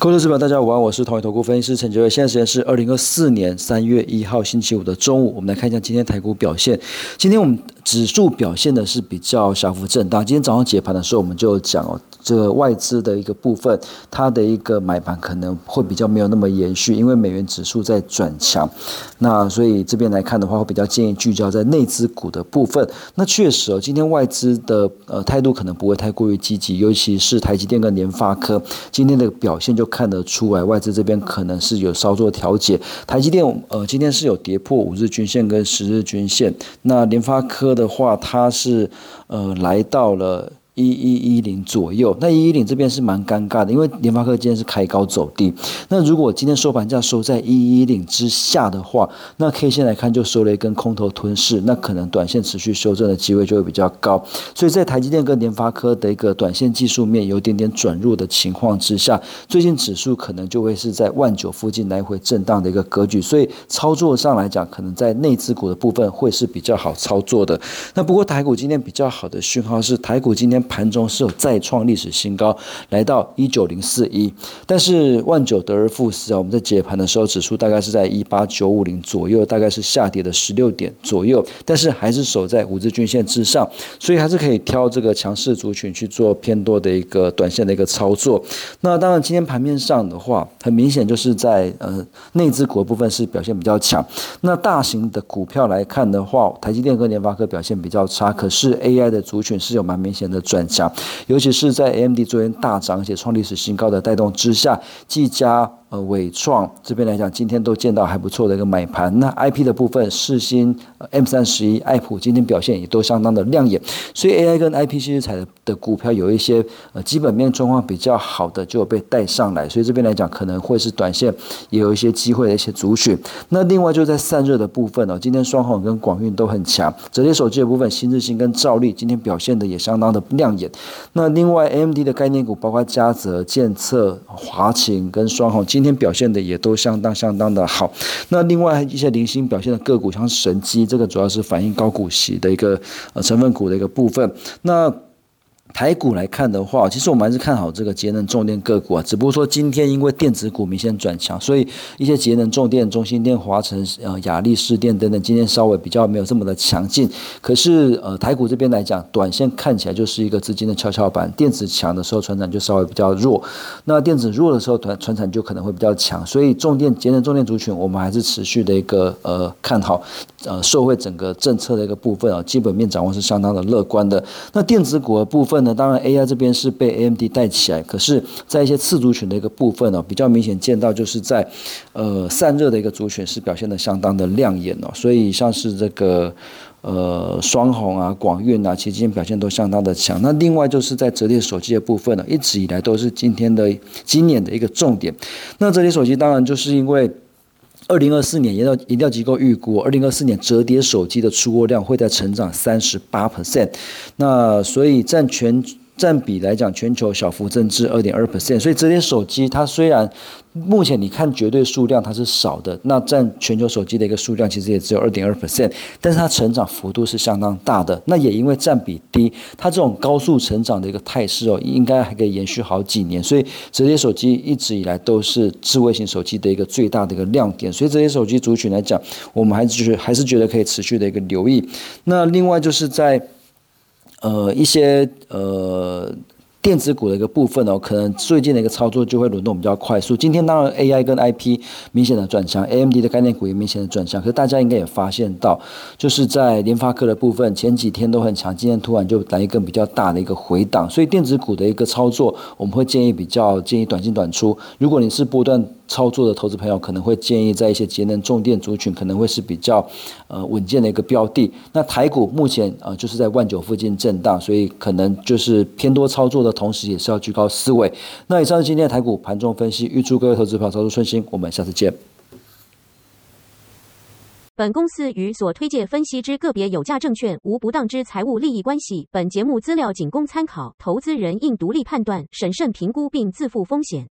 各位投资者，大家午安，我是同一投顾分析师陈杰瑞。现在时间是二零二四年三月一号星期五的中午，我们来看一下今天台股表现。今天我们指数表现的是比较小幅震荡。今天早上解盘的时候，我们就讲哦，这个外资的一个部分，它的一个买盘可能会比较没有那么延续，因为美元指数在转强。那所以这边来看的话，我比较建议聚焦在内资股的部分。那确实哦，今天外资的呃态度可能不会太过于积极，尤其是台积电跟联发科今天的表现就。看得出来，外资这边可能是有稍作调节。台积电呃，今天是有跌破五日均线跟十日均线。那联发科的话，他是呃来到了。一一一零左右，那一一零这边是蛮尴尬的，因为联发科今天是开高走低。那如果今天收盘价收在一一零之下的话，那 K 线来看就收了一根空头吞噬，那可能短线持续修正的机会就会比较高。所以在台积电跟联发科的一个短线技术面有点点转弱的情况之下，最近指数可能就会是在万九附近来回震荡的一个格局。所以操作上来讲，可能在内资股的部分会是比较好操作的。那不过台股今天比较好的讯号是，台股今天。盘中是有再创历史新高，来到一九零四一，但是万九得而复失啊！我们在解盘的时候，指数大概是在一八九五零左右，大概是下跌的十六点左右，但是还是守在五日均线之上，所以还是可以挑这个强势族群去做偏多的一个短线的一个操作。那当然，今天盘面上的话，很明显就是在呃内资股部分是表现比较强。那大型的股票来看的话，台积电跟联发科表现比较差，可是 AI 的族群是有蛮明显的转。强，尤其是在 MD 昨天大涨且创历史新高的带动之下，技嘉。呃，伟创这边来讲，今天都见到还不错的一个买盘。那 I P 的部分，世新、M 三十一、爱普今天表现也都相当的亮眼。所以 A I 跟 I P 系彩的的股票有一些呃基本面状况比较好的，就有被带上来。所以这边来讲，可能会是短线也有一些机会的一些主选。那另外就在散热的部分哦，今天双红跟广运都很强。折叠手机的部分，新日新跟兆利今天表现的也相当的亮眼。那另外 A M D 的概念股，包括嘉泽、建策、华擎跟双红今今天表现的也都相当相当的好，那另外一些零星表现的个股，像神机，这个主要是反映高股息的一个呃成分股的一个部分，那。台股来看的话，其实我们还是看好这个节能重电个股啊。只不过说今天因为电子股明显转强，所以一些节能重电、中心电、华晨、呃雅力士电等等，今天稍微比较没有这么的强劲。可是呃台股这边来讲，短线看起来就是一个资金的跷跷板。电子强的时候，船产就稍微比较弱；那电子弱的时候，团船产就可能会比较强。所以重电节能重电族群，我们还是持续的一个呃看好，呃社会整个政策的一个部分啊，基本面掌握是相当的乐观的。那电子股的部分。那当然，AI 这边是被 AMD 带起来，可是，在一些次族群的一个部分呢，比较明显见到就是在，呃，散热的一个族群是表现的相当的亮眼哦。所以像是这个，呃，双红啊、广运啊，其实今天表现都相当的强。那另外就是在折叠手机的部分呢，一直以来都是今天的今年的一个重点。那折叠手机当然就是因为。二零二四年，研调研调机构预估，二零二四年折叠手机的出货量会在成长三十八 percent，那所以占全。占比来讲，全球小幅增至二点二 percent，所以折叠手机它虽然目前你看绝对数量它是少的，那占全球手机的一个数量其实也只有二点二 percent，但是它成长幅度是相当大的。那也因为占比低，它这种高速成长的一个态势哦，应该还可以延续好几年。所以折叠手机一直以来都是智慧型手机的一个最大的一个亮点。所以折叠手机族群来讲，我们还是觉得还是觉得可以持续的一个留意。那另外就是在。呃，一些呃电子股的一个部分哦，可能最近的一个操作就会轮动比较快速。今天当然 AI 跟 IP 明显的转强，AMD 的概念股也明显的转强。可是大家应该也发现到，就是在联发科的部分，前几天都很强，今天突然就来一个比较大的一个回档。所以电子股的一个操作，我们会建议比较建议短进短出。如果你是波段。操作的投资朋友可能会建议在一些节能重电族群可能会是比较呃稳健的一个标的。那台股目前呃就是在万九附近震荡，所以可能就是偏多操作的同时，也是要居高思维。那以上是今天的台股盘中分析，预祝各位投资朋友操作顺心。我们下次见。本公司与所推介分析之个别有价证券无不当之财务利益关系。本节目资料仅供参考，投资人应独立判断、审慎评估并自负风险。